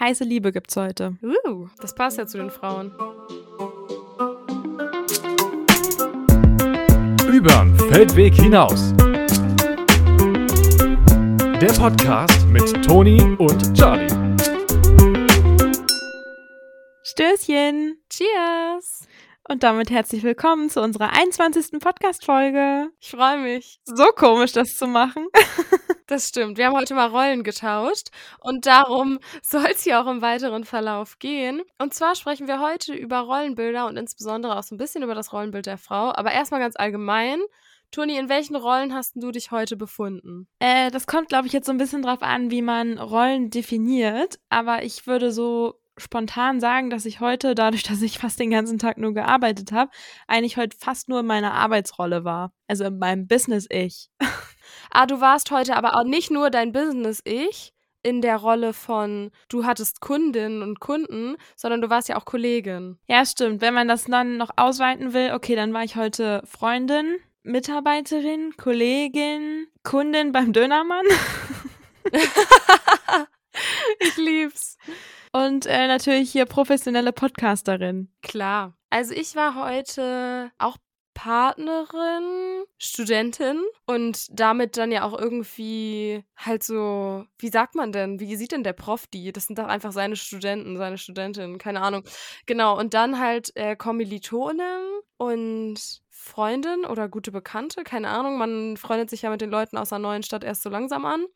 Heiße Liebe gibt's heute. Uh, das passt ja zu den Frauen. Übern Feldweg hinaus. Der Podcast mit Toni und Charlie. Stößchen! Cheers! Und damit herzlich willkommen zu unserer 21. Podcast-Folge. Ich freue mich. So komisch, das zu machen. Das stimmt. Wir haben heute mal Rollen getauscht und darum soll es hier auch im weiteren Verlauf gehen. Und zwar sprechen wir heute über Rollenbilder und insbesondere auch so ein bisschen über das Rollenbild der Frau. Aber erstmal ganz allgemein. Toni, in welchen Rollen hast du dich heute befunden? Äh, das kommt, glaube ich, jetzt so ein bisschen drauf an, wie man Rollen definiert. Aber ich würde so spontan sagen, dass ich heute, dadurch, dass ich fast den ganzen Tag nur gearbeitet habe, eigentlich heute fast nur in meiner Arbeitsrolle war. Also in meinem Business-Ich. Ah, du warst heute aber auch nicht nur dein Business-Ich in der Rolle von, du hattest Kundinnen und Kunden, sondern du warst ja auch Kollegin. Ja, stimmt. Wenn man das dann noch ausweiten will, okay, dann war ich heute Freundin, Mitarbeiterin, Kollegin, Kundin beim Dönermann. ich lieb's. Und äh, natürlich hier professionelle Podcasterin. Klar. Also ich war heute auch Partnerin, Studentin und damit dann ja auch irgendwie halt so, wie sagt man denn, wie sieht denn der Prof die? Das sind doch einfach seine Studenten, seine Studentinnen, keine Ahnung. Genau, und dann halt äh, Kommilitonin und Freundin oder gute Bekannte, keine Ahnung. Man freundet sich ja mit den Leuten aus einer neuen Stadt erst so langsam an.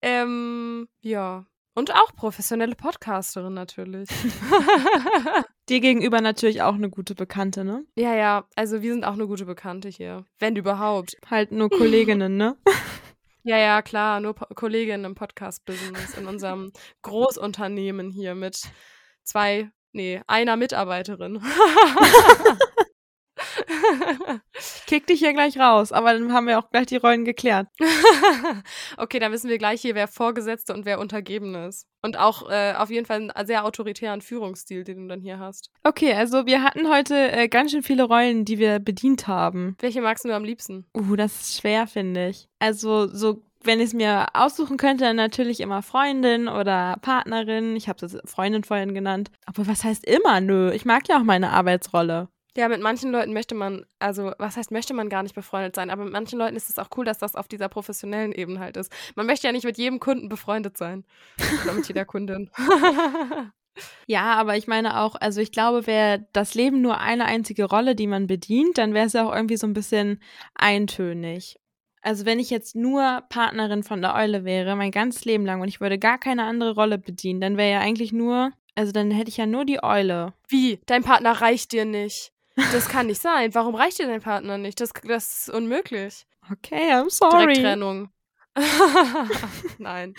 Ähm, ja, und auch professionelle Podcasterin natürlich. Dir gegenüber natürlich auch eine gute Bekannte, ne? Ja, ja, also wir sind auch eine gute Bekannte hier. Wenn überhaupt. Halt nur Kolleginnen, ne? Ja, ja, klar, nur po Kolleginnen im Podcast-Business, in unserem Großunternehmen hier mit zwei, nee, einer Mitarbeiterin. Kick dich hier gleich raus, aber dann haben wir auch gleich die Rollen geklärt. okay, dann wissen wir gleich hier, wer Vorgesetzte und wer Untergeben ist. Und auch äh, auf jeden Fall einen sehr autoritären Führungsstil, den du dann hier hast. Okay, also wir hatten heute äh, ganz schön viele Rollen, die wir bedient haben. Welche magst du am liebsten? Uh, das ist schwer, finde ich. Also so wenn ich es mir aussuchen könnte, dann natürlich immer Freundin oder Partnerin. Ich habe es Freundin vorhin genannt. Aber was heißt immer? Nö, ich mag ja auch meine Arbeitsrolle. Ja, mit manchen Leuten möchte man, also was heißt, möchte man gar nicht befreundet sein, aber mit manchen Leuten ist es auch cool, dass das auf dieser professionellen Ebene halt ist. Man möchte ja nicht mit jedem Kunden befreundet sein. Oder mit jeder Kundin. ja, aber ich meine auch, also ich glaube, wäre das Leben nur eine einzige Rolle, die man bedient, dann wäre es ja auch irgendwie so ein bisschen eintönig. Also wenn ich jetzt nur Partnerin von der Eule wäre, mein ganzes Leben lang und ich würde gar keine andere Rolle bedienen, dann wäre ja eigentlich nur, also dann hätte ich ja nur die Eule. Wie? Dein Partner reicht dir nicht? Das kann nicht sein. Warum reicht dir dein Partner nicht? Das, das ist unmöglich. Okay, I'm sorry. Direkttrennung. Nein.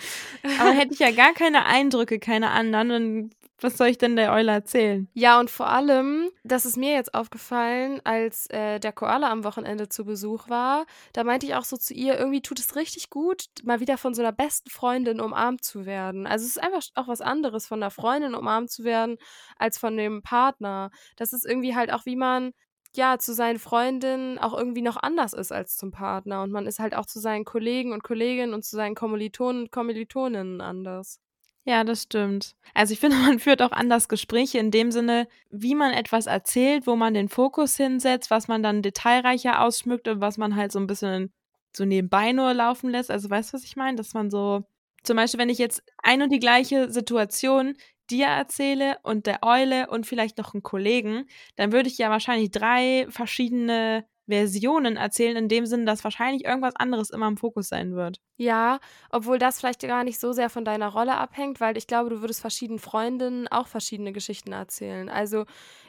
Aber hätte ich ja gar keine Eindrücke, keine anderen, dann was soll ich denn der Eule erzählen? Ja, und vor allem, das ist mir jetzt aufgefallen, als äh, der Koala am Wochenende zu Besuch war, da meinte ich auch so zu ihr, irgendwie tut es richtig gut, mal wieder von so einer besten Freundin umarmt zu werden. Also es ist einfach auch was anderes, von einer Freundin umarmt zu werden, als von dem Partner. Das ist irgendwie halt auch, wie man ja, zu seinen Freundinnen auch irgendwie noch anders ist als zum Partner. Und man ist halt auch zu seinen Kollegen und Kolleginnen und zu seinen Kommilitonen und Kommilitoninnen anders. Ja, das stimmt. Also ich finde, man führt auch anders Gespräche in dem Sinne, wie man etwas erzählt, wo man den Fokus hinsetzt, was man dann detailreicher ausschmückt und was man halt so ein bisschen so nebenbei nur laufen lässt. Also weißt du, was ich meine? Dass man so, zum Beispiel, wenn ich jetzt ein und die gleiche Situation dir erzähle und der Eule und vielleicht noch einen Kollegen, dann würde ich ja wahrscheinlich drei verschiedene Versionen erzählen, in dem Sinne, dass wahrscheinlich irgendwas anderes immer im Fokus sein wird. Ja, obwohl das vielleicht gar nicht so sehr von deiner Rolle abhängt, weil ich glaube, du würdest verschiedenen Freundinnen auch verschiedene Geschichten erzählen. Also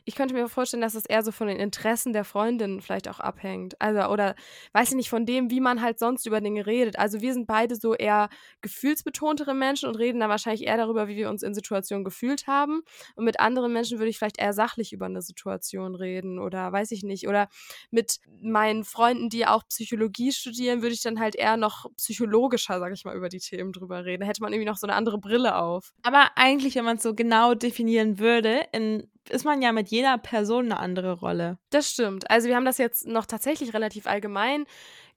ich könnte mir vorstellen, dass es eher so von den Interessen der Freundin vielleicht auch abhängt. Also, oder weiß ich nicht, von dem, wie man halt sonst über Dinge redet. Also wir sind beide so eher gefühlsbetontere Menschen und reden dann wahrscheinlich eher darüber, wie wir uns in Situationen gefühlt haben. Und mit anderen Menschen würde ich vielleicht eher sachlich über eine Situation reden oder weiß ich nicht. Oder mit meinen Freunden, die auch Psychologie studieren, würde ich dann halt eher noch psychologischer, sag ich mal, über die Themen drüber reden. Da hätte man irgendwie noch so eine andere Brille auf. Aber eigentlich, wenn man es so genau definieren würde, in ist man ja mit jeder Person eine andere Rolle. Das stimmt. Also wir haben das jetzt noch tatsächlich relativ allgemein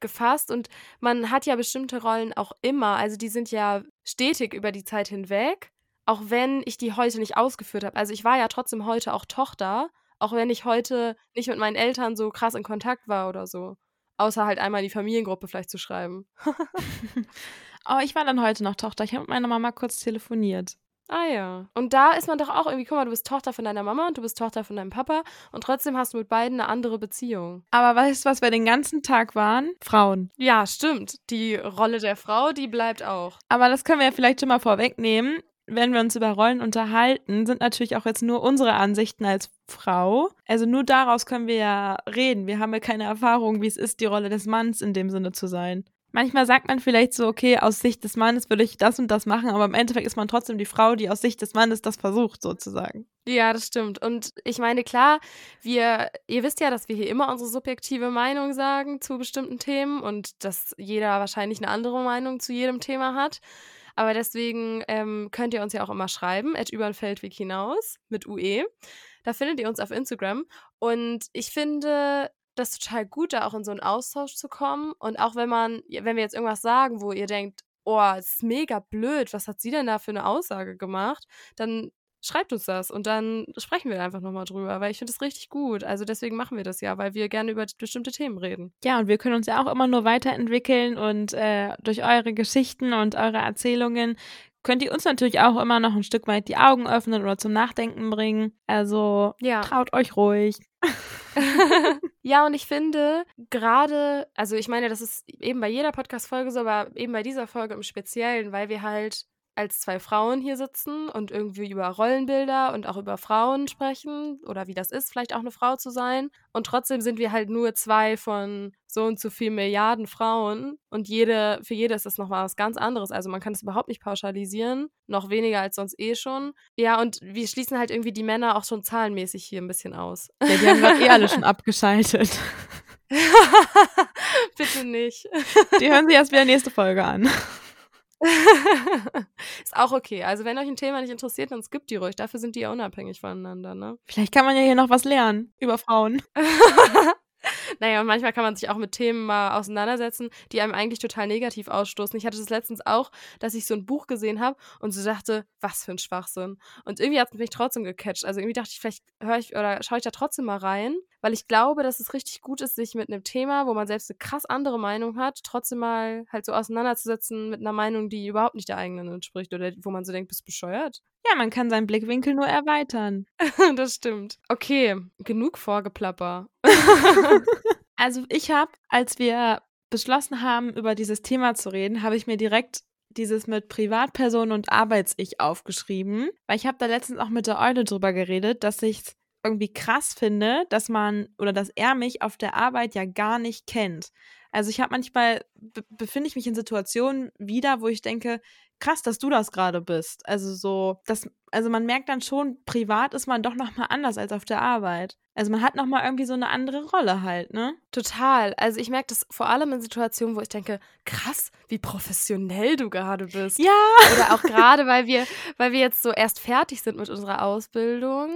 gefasst und man hat ja bestimmte Rollen auch immer. Also die sind ja stetig über die Zeit hinweg. auch wenn ich die heute nicht ausgeführt habe. Also ich war ja trotzdem heute auch Tochter, auch wenn ich heute nicht mit meinen Eltern so krass in Kontakt war oder so. Außer halt einmal die Familiengruppe vielleicht zu schreiben. oh, ich war dann heute noch Tochter. Ich habe mit meiner Mama kurz telefoniert. Ah ja. Und da ist man doch auch irgendwie, guck mal, du bist Tochter von deiner Mama und du bist Tochter von deinem Papa und trotzdem hast du mit beiden eine andere Beziehung. Aber weißt du, was wir den ganzen Tag waren? Frauen. Ja, stimmt. Die Rolle der Frau, die bleibt auch. Aber das können wir ja vielleicht schon mal vorwegnehmen. Wenn wir uns über Rollen unterhalten, sind natürlich auch jetzt nur unsere Ansichten als Frau. Also nur daraus können wir ja reden. Wir haben ja keine Erfahrung, wie es ist, die Rolle des Manns in dem Sinne zu sein manchmal sagt man vielleicht so, okay, aus Sicht des Mannes würde ich das und das machen, aber im Endeffekt ist man trotzdem die Frau, die aus Sicht des Mannes das versucht, sozusagen. Ja, das stimmt. Und ich meine, klar, wir, ihr wisst ja, dass wir hier immer unsere subjektive Meinung sagen zu bestimmten Themen und dass jeder wahrscheinlich eine andere Meinung zu jedem Thema hat. Aber deswegen ähm, könnt ihr uns ja auch immer schreiben, at über den Feldweg hinaus mit UE. Da findet ihr uns auf Instagram. Und ich finde, das total gut, da auch in so einen Austausch zu kommen. Und auch wenn man, wenn wir jetzt irgendwas sagen, wo ihr denkt, oh, es ist mega blöd, was hat sie denn da für eine Aussage gemacht, dann schreibt uns das und dann sprechen wir einfach nochmal drüber, weil ich finde es richtig gut. Also deswegen machen wir das ja, weil wir gerne über bestimmte Themen reden. Ja, und wir können uns ja auch immer nur weiterentwickeln und äh, durch eure Geschichten und eure Erzählungen könnt ihr uns natürlich auch immer noch ein Stück weit die Augen öffnen oder zum Nachdenken bringen. Also ja. traut euch ruhig. ja, und ich finde gerade, also ich meine, das ist eben bei jeder Podcast-Folge so, aber eben bei dieser Folge im Speziellen, weil wir halt als zwei Frauen hier sitzen und irgendwie über Rollenbilder und auch über Frauen sprechen oder wie das ist, vielleicht auch eine Frau zu sein. Und trotzdem sind wir halt nur zwei von so und so viel Milliarden Frauen und jede, für jede ist das nochmal was ganz anderes. Also man kann es überhaupt nicht pauschalisieren, noch weniger als sonst eh schon. Ja, und wir schließen halt irgendwie die Männer auch schon zahlenmäßig hier ein bisschen aus. Ja, die haben gerade eh alle schon abgeschaltet. Bitte nicht. Die hören sich erst wieder nächste Folge an. ist auch okay. Also wenn euch ein Thema nicht interessiert, dann skippt die ruhig. Dafür sind die ja unabhängig voneinander, ne? Vielleicht kann man ja hier noch was lernen über Frauen. naja, und manchmal kann man sich auch mit Themen mal auseinandersetzen, die einem eigentlich total negativ ausstoßen. Ich hatte das letztens auch, dass ich so ein Buch gesehen habe und so dachte, was für ein Schwachsinn. Und irgendwie hat es mich trotzdem gecatcht. Also irgendwie dachte ich, vielleicht höre ich oder schaue ich da trotzdem mal rein, weil ich glaube, dass es richtig gut ist, sich mit einem Thema, wo man selbst eine krass andere Meinung hat, trotzdem mal halt so auseinanderzusetzen mit einer Meinung, die überhaupt nicht der eigenen entspricht oder wo man so denkt, bist bescheuert. Ja, man kann seinen Blickwinkel nur erweitern. das stimmt. Okay, genug Vorgeplapper. also ich habe, als wir beschlossen haben, über dieses Thema zu reden, habe ich mir direkt dieses mit Privatperson und Arbeits-Ich aufgeschrieben, weil ich habe da letztens auch mit der Eule drüber geredet, dass ich es irgendwie krass finde, dass man oder dass er mich auf der Arbeit ja gar nicht kennt. Also ich habe manchmal befinde ich mich in Situationen wieder, wo ich denke, krass, dass du das gerade bist. Also so, das, also man merkt dann schon, privat ist man doch nochmal anders als auf der Arbeit. Also man hat nochmal irgendwie so eine andere Rolle halt, ne? Total. Also ich merke das vor allem in Situationen, wo ich denke, krass, wie professionell du gerade bist. Ja. Oder auch gerade, weil wir, weil wir jetzt so erst fertig sind mit unserer Ausbildung.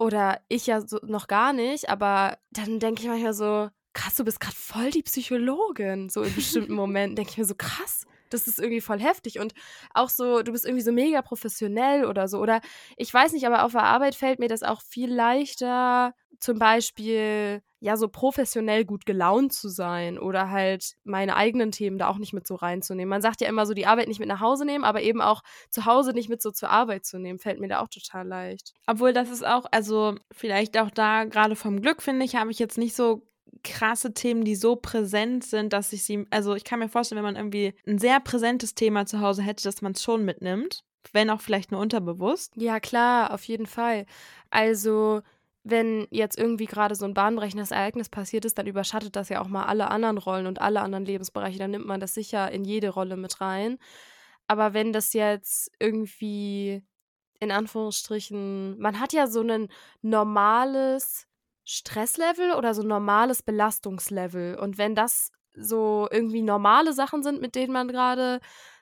Oder ich ja so noch gar nicht, aber dann denke ich manchmal so, krass, du bist gerade voll die Psychologin. So in bestimmten Momenten denke ich mir so, krass, das ist irgendwie voll heftig und auch so, du bist irgendwie so mega professionell oder so. Oder ich weiß nicht, aber auf der Arbeit fällt mir das auch viel leichter, zum Beispiel ja so professionell gut gelaunt zu sein oder halt meine eigenen Themen da auch nicht mit so reinzunehmen. Man sagt ja immer so, die Arbeit nicht mit nach Hause nehmen, aber eben auch zu Hause nicht mit so zur Arbeit zu nehmen, fällt mir da auch total leicht. Obwohl das ist auch, also vielleicht auch da gerade vom Glück, finde ich, habe ich jetzt nicht so krasse Themen, die so präsent sind, dass ich sie, also ich kann mir vorstellen, wenn man irgendwie ein sehr präsentes Thema zu Hause hätte, dass man es schon mitnimmt, wenn auch vielleicht nur unterbewusst. Ja, klar, auf jeden Fall. Also wenn jetzt irgendwie gerade so ein bahnbrechendes Ereignis passiert ist, dann überschattet das ja auch mal alle anderen Rollen und alle anderen Lebensbereiche. Dann nimmt man das sicher in jede Rolle mit rein. Aber wenn das jetzt irgendwie in Anführungsstrichen, man hat ja so ein normales Stresslevel oder so normales Belastungslevel. Und wenn das so irgendwie normale Sachen sind, mit denen man gerade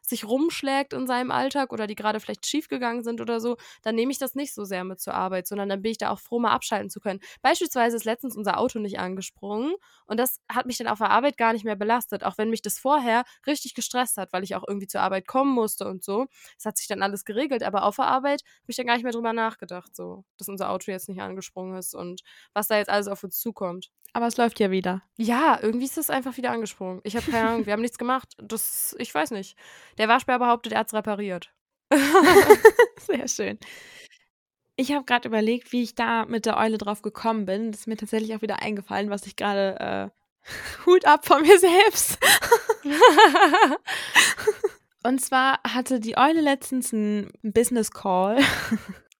sich rumschlägt in seinem Alltag oder die gerade vielleicht schiefgegangen sind oder so, dann nehme ich das nicht so sehr mit zur Arbeit, sondern dann bin ich da auch froh, mal abschalten zu können. Beispielsweise ist letztens unser Auto nicht angesprungen und das hat mich dann auf der Arbeit gar nicht mehr belastet, auch wenn mich das vorher richtig gestresst hat, weil ich auch irgendwie zur Arbeit kommen musste und so. Es hat sich dann alles geregelt, aber auf der Arbeit habe ich dann gar nicht mehr drüber nachgedacht, so, dass unser Auto jetzt nicht angesprungen ist und was da jetzt alles auf uns zukommt. Aber es läuft ja wieder. Ja, irgendwie ist es einfach wieder angesprungen. Ich habe keine Ahnung, wir haben nichts gemacht. Das, ich weiß nicht. Der Waschbär behauptet, er hat es repariert. Sehr schön. Ich habe gerade überlegt, wie ich da mit der Eule drauf gekommen bin. Das ist mir tatsächlich auch wieder eingefallen, was ich gerade äh, Hut ab von mir selbst. Und zwar hatte die Eule letztens einen Business Call.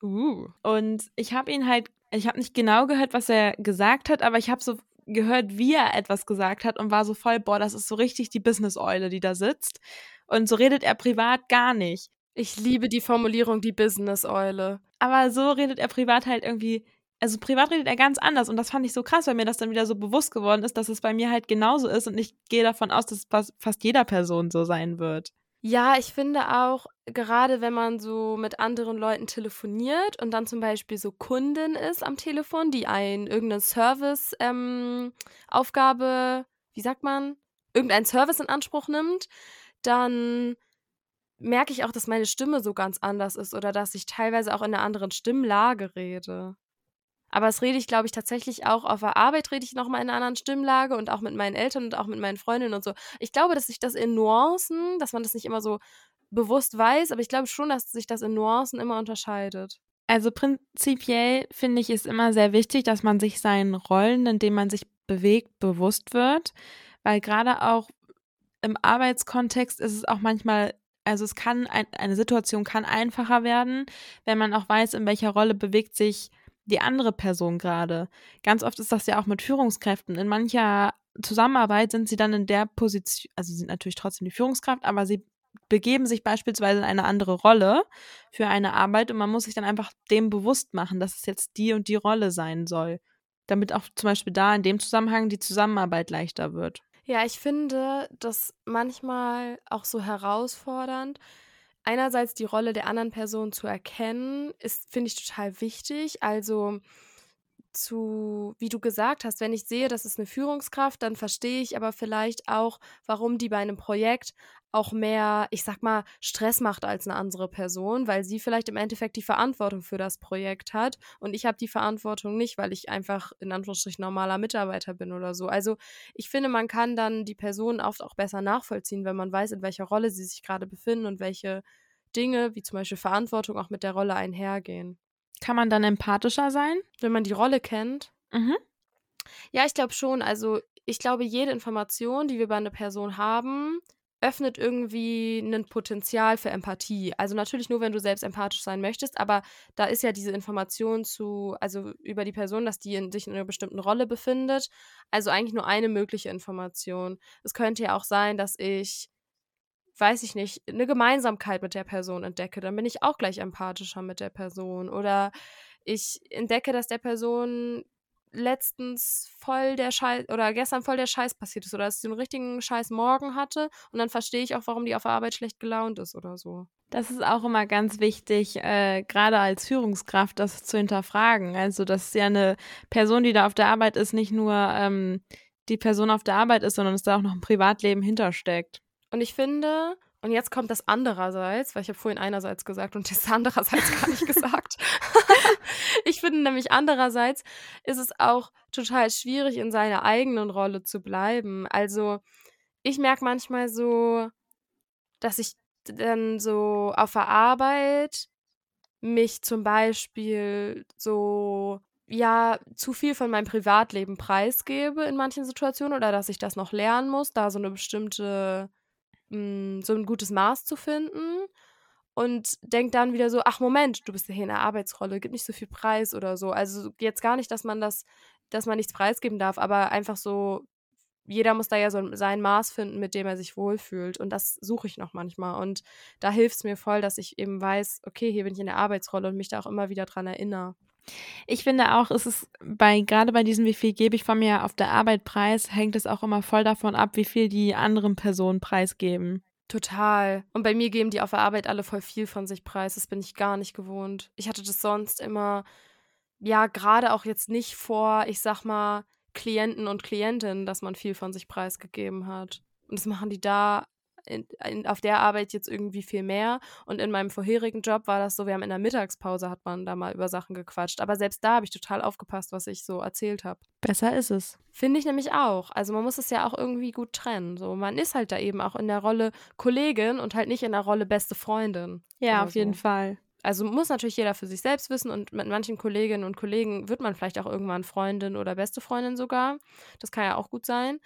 Uh. Und ich habe ihn halt, ich habe nicht genau gehört, was er gesagt hat, aber ich habe so gehört, wie er etwas gesagt hat und war so voll, boah, das ist so richtig die Business-Eule, die da sitzt. Und so redet er privat gar nicht. Ich liebe die Formulierung, die Business-Eule. Aber so redet er privat halt irgendwie, also privat redet er ganz anders und das fand ich so krass, weil mir das dann wieder so bewusst geworden ist, dass es bei mir halt genauso ist und ich gehe davon aus, dass es fast jeder Person so sein wird. Ja, ich finde auch, gerade wenn man so mit anderen Leuten telefoniert und dann zum Beispiel so Kundin ist am Telefon, die ein irgendeine Service-Aufgabe, ähm, wie sagt man, irgendein Service in Anspruch nimmt, dann merke ich auch, dass meine Stimme so ganz anders ist oder dass ich teilweise auch in einer anderen Stimmlage rede. Aber das rede ich, glaube ich, tatsächlich auch auf der Arbeit, rede ich nochmal in einer anderen Stimmlage und auch mit meinen Eltern und auch mit meinen Freundinnen und so. Ich glaube, dass sich das in Nuancen, dass man das nicht immer so bewusst weiß, aber ich glaube schon, dass sich das in Nuancen immer unterscheidet. Also prinzipiell finde ich es immer sehr wichtig, dass man sich seinen Rollen, in denen man sich bewegt, bewusst wird, weil gerade auch im Arbeitskontext ist es auch manchmal, also es kann, ein, eine Situation kann einfacher werden, wenn man auch weiß, in welcher Rolle bewegt sich die andere Person gerade. Ganz oft ist das ja auch mit Führungskräften. In mancher Zusammenarbeit sind sie dann in der Position, also sind natürlich trotzdem die Führungskraft, aber sie begeben sich beispielsweise in eine andere Rolle für eine Arbeit und man muss sich dann einfach dem bewusst machen, dass es jetzt die und die Rolle sein soll, damit auch zum Beispiel da in dem Zusammenhang die Zusammenarbeit leichter wird. Ja, ich finde das manchmal auch so herausfordernd, einerseits die Rolle der anderen Person zu erkennen, ist, finde ich, total wichtig. Also zu, wie du gesagt hast, wenn ich sehe, das ist eine Führungskraft, dann verstehe ich aber vielleicht auch, warum die bei einem Projekt auch mehr, ich sag mal, Stress macht als eine andere Person, weil sie vielleicht im Endeffekt die Verantwortung für das Projekt hat und ich habe die Verantwortung nicht, weil ich einfach in Anführungsstrichen normaler Mitarbeiter bin oder so. Also ich finde, man kann dann die Person oft auch besser nachvollziehen, wenn man weiß, in welcher Rolle sie sich gerade befinden und welche Dinge, wie zum Beispiel Verantwortung, auch mit der Rolle einhergehen. Kann man dann empathischer sein? Wenn man die Rolle kennt? Mhm. Ja, ich glaube schon. Also ich glaube, jede Information, die wir bei einer Person haben, öffnet irgendwie ein Potenzial für Empathie. Also natürlich nur, wenn du selbst empathisch sein möchtest, aber da ist ja diese Information zu, also über die Person, dass die in, sich in einer bestimmten Rolle befindet. Also eigentlich nur eine mögliche Information. Es könnte ja auch sein, dass ich, weiß ich nicht, eine Gemeinsamkeit mit der Person entdecke. Dann bin ich auch gleich empathischer mit der Person. Oder ich entdecke, dass der Person letztens voll der Scheiß oder gestern voll der Scheiß passiert ist oder dass sie einen richtigen Scheiß Morgen hatte und dann verstehe ich auch, warum die auf der Arbeit schlecht gelaunt ist oder so. Das ist auch immer ganz wichtig, äh, gerade als Führungskraft, das zu hinterfragen. Also, dass ja eine Person, die da auf der Arbeit ist, nicht nur ähm, die Person auf der Arbeit ist, sondern dass da auch noch ein Privatleben hintersteckt. Und ich finde, und jetzt kommt das andererseits, weil ich habe vorhin einerseits gesagt und das andererseits gar nicht gesagt. Ich finde nämlich andererseits ist es auch total schwierig, in seiner eigenen Rolle zu bleiben. Also ich merke manchmal so, dass ich dann so auf der Arbeit mich zum Beispiel so ja zu viel von meinem Privatleben preisgebe in manchen Situationen oder dass ich das noch lernen muss, da so eine bestimmte mh, hm, so ein gutes Maß zu finden und denkt dann wieder so, ach Moment, du bist ja hier in der Arbeitsrolle, gib nicht so viel Preis oder so. Also jetzt gar nicht, dass man das, dass man nichts preisgeben darf, aber einfach so, jeder muss da ja so sein Maß finden, mit dem er sich wohlfühlt. Und das suche ich noch manchmal. Und da hilft es mir voll, dass ich eben weiß, okay, hier bin ich in der Arbeitsrolle und mich da auch immer wieder dran erinnere. Ich finde auch, es ist bei, gerade bei diesem, wie viel gebe ich von mir auf der Arbeit preis, hängt es auch immer voll davon ab, wie viel die anderen Personen preisgeben. Total. Und bei mir geben die auf der Arbeit alle voll viel von sich preis. Das bin ich gar nicht gewohnt. Ich hatte das sonst immer, ja, gerade auch jetzt nicht vor, ich sag mal, Klienten und Klientinnen, dass man viel von sich preisgegeben hat. Und das machen die da in, in, auf der Arbeit jetzt irgendwie viel mehr. Und in meinem vorherigen Job war das so, wir haben in der Mittagspause hat man da mal über Sachen gequatscht. Aber selbst da habe ich total aufgepasst, was ich so erzählt habe. Besser ist es. Finde ich nämlich auch. Also man muss es ja auch irgendwie gut trennen. So, man ist halt da eben auch in der Rolle Kollegin und halt nicht in der Rolle beste Freundin. Ja, auf so. jeden Fall. Also muss natürlich jeder für sich selbst wissen und mit manchen Kolleginnen und Kollegen wird man vielleicht auch irgendwann Freundin oder beste Freundin sogar. Das kann ja auch gut sein.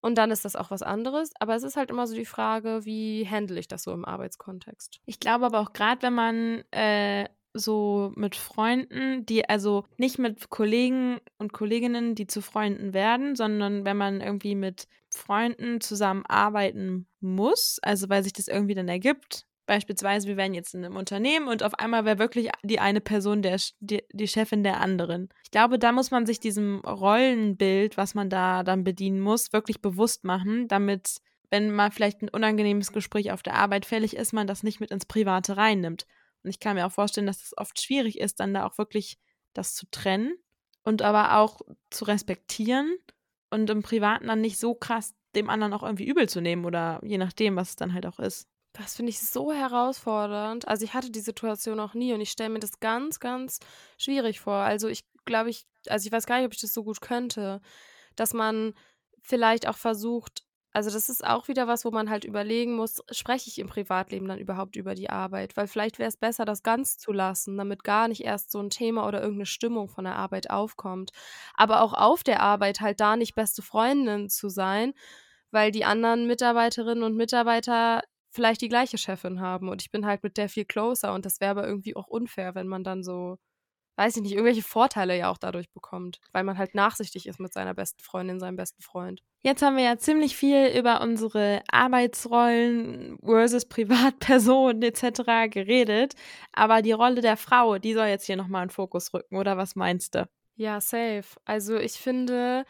Und dann ist das auch was anderes. Aber es ist halt immer so die Frage, wie handle ich das so im Arbeitskontext? Ich glaube aber auch gerade, wenn man äh, so mit Freunden, die also nicht mit Kollegen und Kolleginnen, die zu Freunden werden, sondern wenn man irgendwie mit Freunden zusammenarbeiten muss, also weil sich das irgendwie dann ergibt, Beispielsweise, wir wären jetzt in einem Unternehmen und auf einmal wäre wirklich die eine Person der, die, die Chefin der anderen. Ich glaube, da muss man sich diesem Rollenbild, was man da dann bedienen muss, wirklich bewusst machen, damit, wenn mal vielleicht ein unangenehmes Gespräch auf der Arbeit fällig ist, man das nicht mit ins Private reinnimmt. Und ich kann mir auch vorstellen, dass es oft schwierig ist, dann da auch wirklich das zu trennen und aber auch zu respektieren und im Privaten dann nicht so krass dem anderen auch irgendwie übel zu nehmen oder je nachdem, was es dann halt auch ist. Das finde ich so herausfordernd. Also ich hatte die Situation auch nie und ich stelle mir das ganz, ganz schwierig vor. Also ich glaube, ich, also ich weiß gar nicht, ob ich das so gut könnte, dass man vielleicht auch versucht, also das ist auch wieder was, wo man halt überlegen muss, spreche ich im Privatleben dann überhaupt über die Arbeit? Weil vielleicht wäre es besser, das ganz zu lassen, damit gar nicht erst so ein Thema oder irgendeine Stimmung von der Arbeit aufkommt. Aber auch auf der Arbeit halt da nicht beste Freundin zu sein, weil die anderen Mitarbeiterinnen und Mitarbeiter vielleicht die gleiche Chefin haben und ich bin halt mit der viel closer und das wäre aber irgendwie auch unfair, wenn man dann so, weiß ich nicht, irgendwelche Vorteile ja auch dadurch bekommt, weil man halt nachsichtig ist mit seiner besten Freundin, seinem besten Freund. Jetzt haben wir ja ziemlich viel über unsere Arbeitsrollen versus Privatpersonen etc. geredet, aber die Rolle der Frau, die soll jetzt hier nochmal in Fokus rücken, oder was meinst du? Ja, safe. Also ich finde,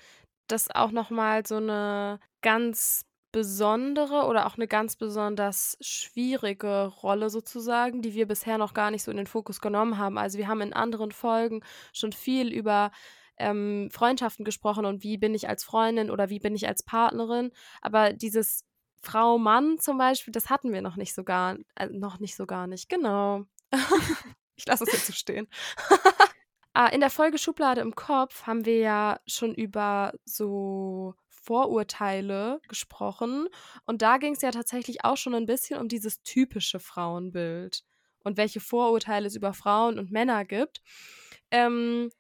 dass auch nochmal so eine ganz besondere oder auch eine ganz besonders schwierige Rolle sozusagen, die wir bisher noch gar nicht so in den Fokus genommen haben. Also wir haben in anderen Folgen schon viel über ähm, Freundschaften gesprochen und wie bin ich als Freundin oder wie bin ich als Partnerin. Aber dieses Frau Mann zum Beispiel, das hatten wir noch nicht so gar, äh, noch nicht so gar nicht. Genau. ich lasse es jetzt so stehen. ah, in der Folge Schublade im Kopf haben wir ja schon über so Vorurteile gesprochen. Und da ging es ja tatsächlich auch schon ein bisschen um dieses typische Frauenbild und welche Vorurteile es über Frauen und Männer gibt. Ähm,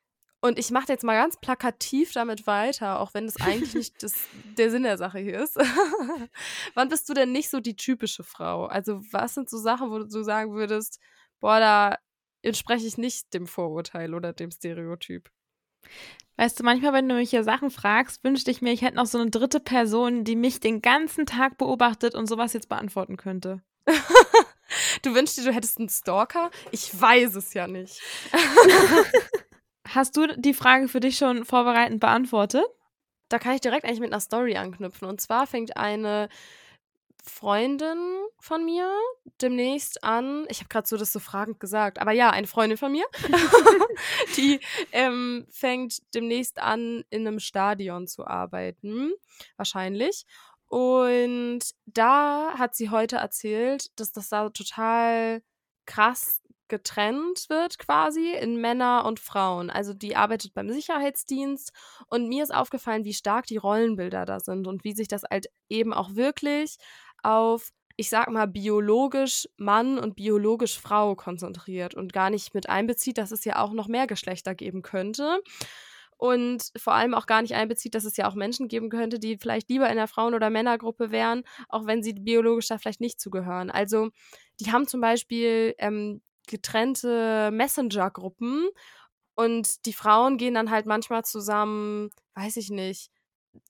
und ich mache jetzt mal ganz plakativ damit weiter, auch wenn das eigentlich nicht das, der Sinn der Sache hier ist. Wann bist du denn nicht so die typische Frau? Also, was sind so Sachen, wo du sagen würdest, boah, da entspreche ich nicht dem Vorurteil oder dem Stereotyp? Weißt du, manchmal, wenn du mich hier Sachen fragst, wünschte ich mir, ich hätte noch so eine dritte Person, die mich den ganzen Tag beobachtet und sowas jetzt beantworten könnte. du wünschst dir, du hättest einen Stalker? Ich weiß es ja nicht. Hast du die Frage für dich schon vorbereitend beantwortet? Da kann ich direkt eigentlich mit einer Story anknüpfen. Und zwar fängt eine Freundin von mir demnächst an, ich habe gerade so das so fragend gesagt, aber ja, eine Freundin von mir, die ähm, fängt demnächst an, in einem Stadion zu arbeiten, wahrscheinlich. Und da hat sie heute erzählt, dass das da total krass getrennt wird quasi in Männer und Frauen. Also die arbeitet beim Sicherheitsdienst und mir ist aufgefallen, wie stark die Rollenbilder da sind und wie sich das halt eben auch wirklich auf, ich sag mal, biologisch Mann und biologisch Frau konzentriert und gar nicht mit einbezieht, dass es ja auch noch mehr Geschlechter geben könnte. Und vor allem auch gar nicht einbezieht, dass es ja auch Menschen geben könnte, die vielleicht lieber in der Frauen- oder Männergruppe wären, auch wenn sie biologisch da vielleicht nicht zugehören. Also die haben zum Beispiel ähm, getrennte Messenger-Gruppen und die Frauen gehen dann halt manchmal zusammen, weiß ich nicht,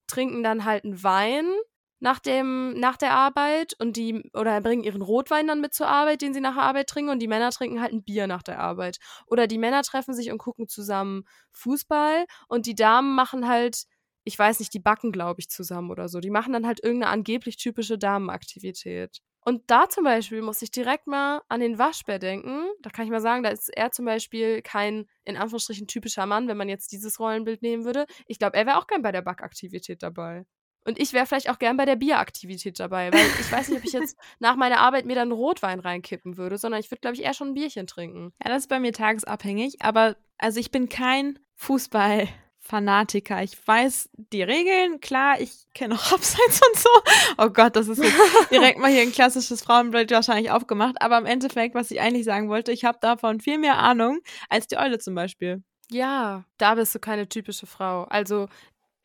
trinken dann halt einen Wein nach dem nach der Arbeit und die oder bringen ihren Rotwein dann mit zur Arbeit, den sie nach der Arbeit trinken und die Männer trinken halt ein Bier nach der Arbeit oder die Männer treffen sich und gucken zusammen Fußball und die Damen machen halt ich weiß nicht, die backen glaube ich zusammen oder so. Die machen dann halt irgendeine angeblich typische Damenaktivität. Und da zum Beispiel muss ich direkt mal an den Waschbär denken. Da kann ich mal sagen, da ist er zum Beispiel kein, in Anführungsstrichen, typischer Mann, wenn man jetzt dieses Rollenbild nehmen würde. Ich glaube, er wäre auch gern bei der Backaktivität dabei. Und ich wäre vielleicht auch gern bei der Bieraktivität dabei, weil ich weiß nicht, ob ich jetzt nach meiner Arbeit mir dann Rotwein reinkippen würde, sondern ich würde, glaube ich, eher schon ein Bierchen trinken. Ja, das ist bei mir tagesabhängig, aber also ich bin kein Fußball. Fanatiker. Ich weiß die Regeln, klar, ich kenne auch Abseits und so. Oh Gott, das ist jetzt direkt mal hier ein klassisches Frauenbild wahrscheinlich aufgemacht. Aber im Endeffekt, was ich eigentlich sagen wollte, ich habe davon viel mehr Ahnung als die Eule zum Beispiel. Ja, da bist du keine typische Frau. Also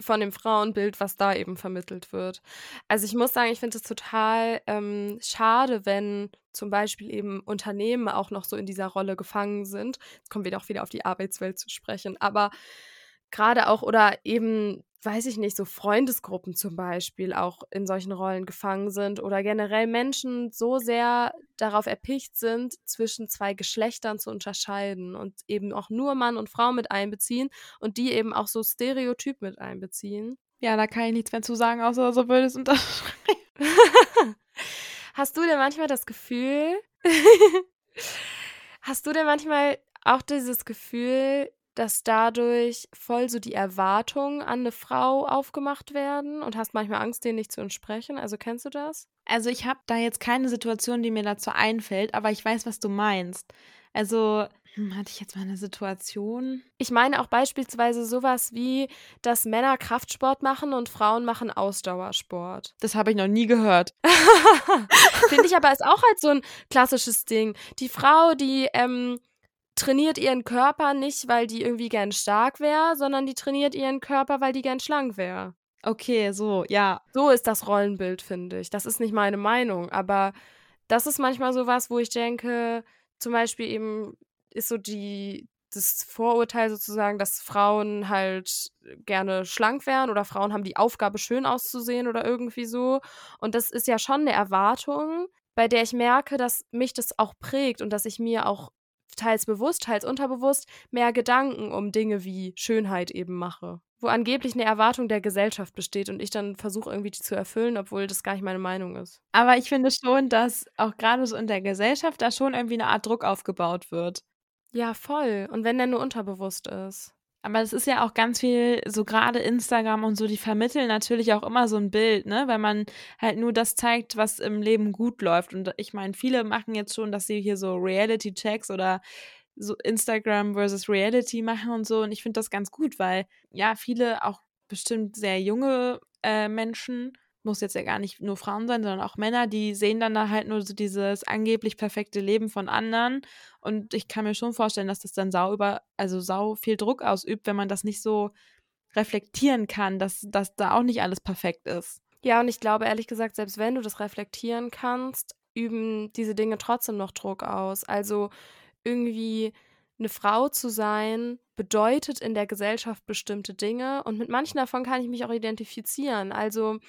von dem Frauenbild, was da eben vermittelt wird. Also ich muss sagen, ich finde es total ähm, schade, wenn zum Beispiel eben Unternehmen auch noch so in dieser Rolle gefangen sind. Jetzt kommen wir doch wieder auf die Arbeitswelt zu sprechen. Aber gerade auch oder eben, weiß ich nicht, so Freundesgruppen zum Beispiel auch in solchen Rollen gefangen sind oder generell Menschen so sehr darauf erpicht sind, zwischen zwei Geschlechtern zu unterscheiden und eben auch nur Mann und Frau mit einbeziehen und die eben auch so stereotyp mit einbeziehen. Ja, da kann ich nichts mehr zu sagen, außer so würde es unterschreiben. Hast du denn manchmal das Gefühl, hast du denn manchmal auch dieses Gefühl, dass dadurch voll so die Erwartungen an eine Frau aufgemacht werden und hast manchmal Angst, denen nicht zu entsprechen. Also kennst du das? Also ich habe da jetzt keine Situation, die mir dazu einfällt, aber ich weiß, was du meinst. Also hm, hatte ich jetzt mal eine Situation? Ich meine auch beispielsweise sowas wie, dass Männer Kraftsport machen und Frauen machen Ausdauersport. Das habe ich noch nie gehört. Finde ich aber ist auch halt so ein klassisches Ding. Die Frau, die ähm, trainiert ihren Körper nicht, weil die irgendwie gern stark wäre, sondern die trainiert ihren Körper, weil die gern schlank wäre. Okay, so, ja. So ist das Rollenbild, finde ich. Das ist nicht meine Meinung, aber das ist manchmal so was, wo ich denke, zum Beispiel eben ist so die, das Vorurteil sozusagen, dass Frauen halt gerne schlank wären oder Frauen haben die Aufgabe, schön auszusehen oder irgendwie so. Und das ist ja schon eine Erwartung, bei der ich merke, dass mich das auch prägt und dass ich mir auch teils bewusst, teils unterbewusst mehr Gedanken um Dinge wie Schönheit eben mache. Wo angeblich eine Erwartung der Gesellschaft besteht und ich dann versuche irgendwie die zu erfüllen, obwohl das gar nicht meine Meinung ist. Aber ich finde schon, dass auch gerade so in der Gesellschaft da schon irgendwie eine Art Druck aufgebaut wird. Ja, voll. Und wenn der nur unterbewusst ist. Aber es ist ja auch ganz viel, so gerade Instagram und so, die vermitteln natürlich auch immer so ein Bild, ne? Weil man halt nur das zeigt, was im Leben gut läuft. Und ich meine, viele machen jetzt schon, dass sie hier so Reality-Checks oder so Instagram versus Reality machen und so. Und ich finde das ganz gut, weil ja, viele auch bestimmt sehr junge äh, Menschen muss jetzt ja gar nicht nur Frauen sein, sondern auch Männer, die sehen dann da halt nur so dieses angeblich perfekte Leben von anderen. Und ich kann mir schon vorstellen, dass das dann sau über, also sau viel Druck ausübt, wenn man das nicht so reflektieren kann, dass, dass da auch nicht alles perfekt ist. Ja, und ich glaube ehrlich gesagt, selbst wenn du das reflektieren kannst, üben diese Dinge trotzdem noch Druck aus. Also irgendwie eine Frau zu sein, bedeutet in der Gesellschaft bestimmte Dinge und mit manchen davon kann ich mich auch identifizieren. Also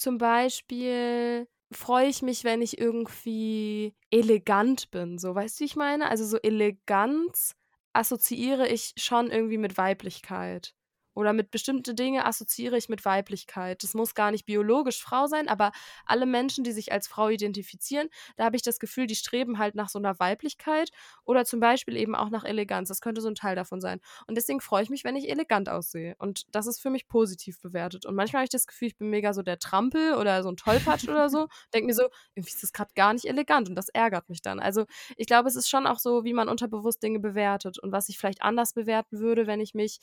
zum Beispiel freue ich mich, wenn ich irgendwie elegant bin. So, weißt du, wie ich meine? Also so Eleganz assoziiere ich schon irgendwie mit Weiblichkeit oder mit bestimmte Dinge assoziiere ich mit Weiblichkeit. Das muss gar nicht biologisch Frau sein, aber alle Menschen, die sich als Frau identifizieren, da habe ich das Gefühl, die streben halt nach so einer Weiblichkeit oder zum Beispiel eben auch nach Eleganz. Das könnte so ein Teil davon sein. Und deswegen freue ich mich, wenn ich elegant aussehe. Und das ist für mich positiv bewertet. Und manchmal habe ich das Gefühl, ich bin mega so der Trampel oder so ein Tollpatsch oder so. Denke mir so, irgendwie ist das gerade gar nicht elegant und das ärgert mich dann. Also ich glaube, es ist schon auch so, wie man unterbewusst Dinge bewertet und was ich vielleicht anders bewerten würde, wenn ich mich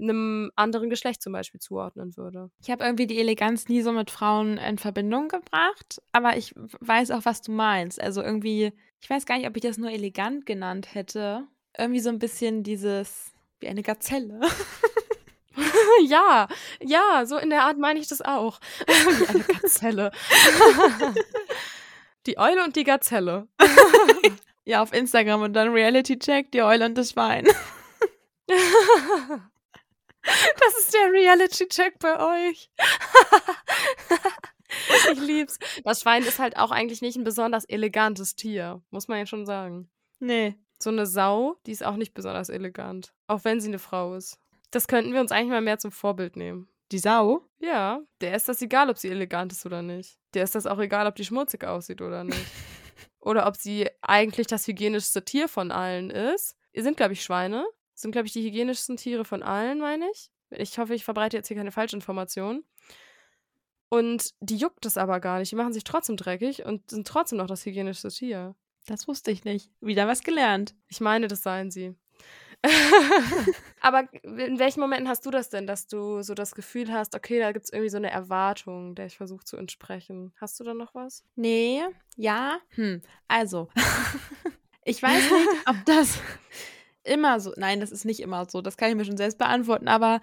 einem anderen Geschlecht zum Beispiel zuordnen würde. Ich habe irgendwie die Eleganz nie so mit Frauen in Verbindung gebracht, aber ich weiß auch, was du meinst. Also irgendwie, ich weiß gar nicht, ob ich das nur elegant genannt hätte. Irgendwie so ein bisschen dieses, wie eine Gazelle. ja, ja, so in der Art meine ich das auch. wie eine Gazelle. die Eule und die Gazelle. ja, auf Instagram und dann Reality Check, die Eule und das Schwein. Ist der Reality-Check bei euch. ich lieb's. Das Schwein ist halt auch eigentlich nicht ein besonders elegantes Tier, muss man ja schon sagen. Nee. So eine Sau, die ist auch nicht besonders elegant. Auch wenn sie eine Frau ist. Das könnten wir uns eigentlich mal mehr zum Vorbild nehmen. Die Sau? Ja, der ist das egal, ob sie elegant ist oder nicht. Der ist das auch egal, ob die schmutzig aussieht oder nicht. oder ob sie eigentlich das hygienischste Tier von allen ist. Sind, glaube ich, Schweine. Sind, glaube ich, die hygienischsten Tiere von allen, meine ich. Ich hoffe, ich verbreite jetzt hier keine Falschinformationen. Und die juckt es aber gar nicht. Die machen sich trotzdem dreckig und sind trotzdem noch das hygienischste Tier. Das wusste ich nicht. Wieder was gelernt. Ich meine, das seien sie. aber in welchen Momenten hast du das denn, dass du so das Gefühl hast, okay, da gibt es irgendwie so eine Erwartung, der ich versuche zu entsprechen? Hast du da noch was? Nee, ja. Hm. Also, ich weiß nicht, ob das immer so. Nein, das ist nicht immer so. Das kann ich mir schon selbst beantworten. Aber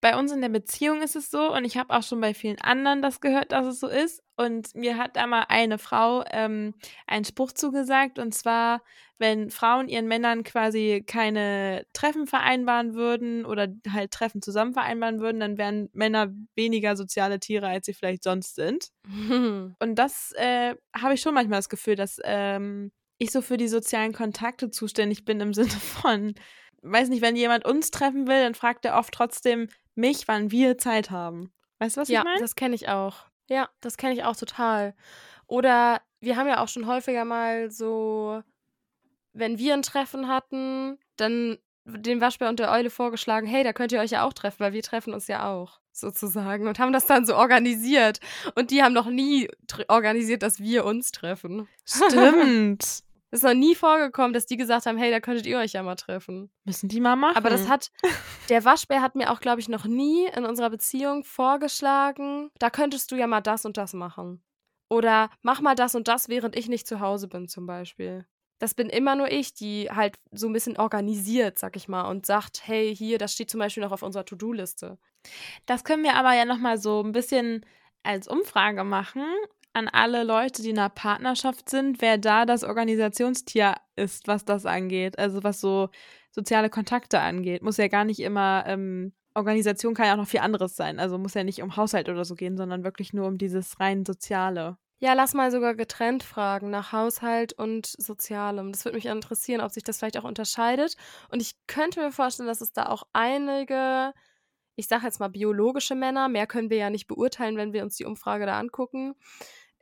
bei uns in der Beziehung ist es so, und ich habe auch schon bei vielen anderen das gehört, dass es so ist. Und mir hat da mal eine Frau ähm, einen Spruch zugesagt, und zwar, wenn Frauen ihren Männern quasi keine Treffen vereinbaren würden oder halt Treffen zusammen vereinbaren würden, dann wären Männer weniger soziale Tiere, als sie vielleicht sonst sind. und das äh, habe ich schon manchmal das Gefühl, dass ähm, ich so für die sozialen Kontakte zuständig bin im Sinne von, weiß nicht, wenn jemand uns treffen will, dann fragt er oft trotzdem, mich, wann wir Zeit haben. Weißt du, was ja, ich meine? Ja, das kenne ich auch. Ja, das kenne ich auch total. Oder wir haben ja auch schon häufiger mal so, wenn wir ein Treffen hatten, dann den Waschbär und der Eule vorgeschlagen, hey, da könnt ihr euch ja auch treffen, weil wir treffen uns ja auch, sozusagen. Und haben das dann so organisiert. Und die haben noch nie organisiert, dass wir uns treffen. Stimmt. Es ist noch nie vorgekommen, dass die gesagt haben, hey, da könntet ihr euch ja mal treffen. Müssen die mal machen. Aber das hat, der Waschbär hat mir auch, glaube ich, noch nie in unserer Beziehung vorgeschlagen, da könntest du ja mal das und das machen. Oder mach mal das und das, während ich nicht zu Hause bin, zum Beispiel. Das bin immer nur ich, die halt so ein bisschen organisiert, sag ich mal, und sagt, hey, hier, das steht zum Beispiel noch auf unserer To-Do-Liste. Das können wir aber ja nochmal so ein bisschen als Umfrage machen an alle Leute, die in einer Partnerschaft sind, wer da das Organisationstier ist, was das angeht. Also was so soziale Kontakte angeht. Muss ja gar nicht immer, ähm, Organisation kann ja auch noch viel anderes sein. Also muss ja nicht um Haushalt oder so gehen, sondern wirklich nur um dieses rein Soziale. Ja, lass mal sogar getrennt fragen nach Haushalt und Sozialem. Das würde mich interessieren, ob sich das vielleicht auch unterscheidet. Und ich könnte mir vorstellen, dass es da auch einige, ich sage jetzt mal biologische Männer, mehr können wir ja nicht beurteilen, wenn wir uns die Umfrage da angucken,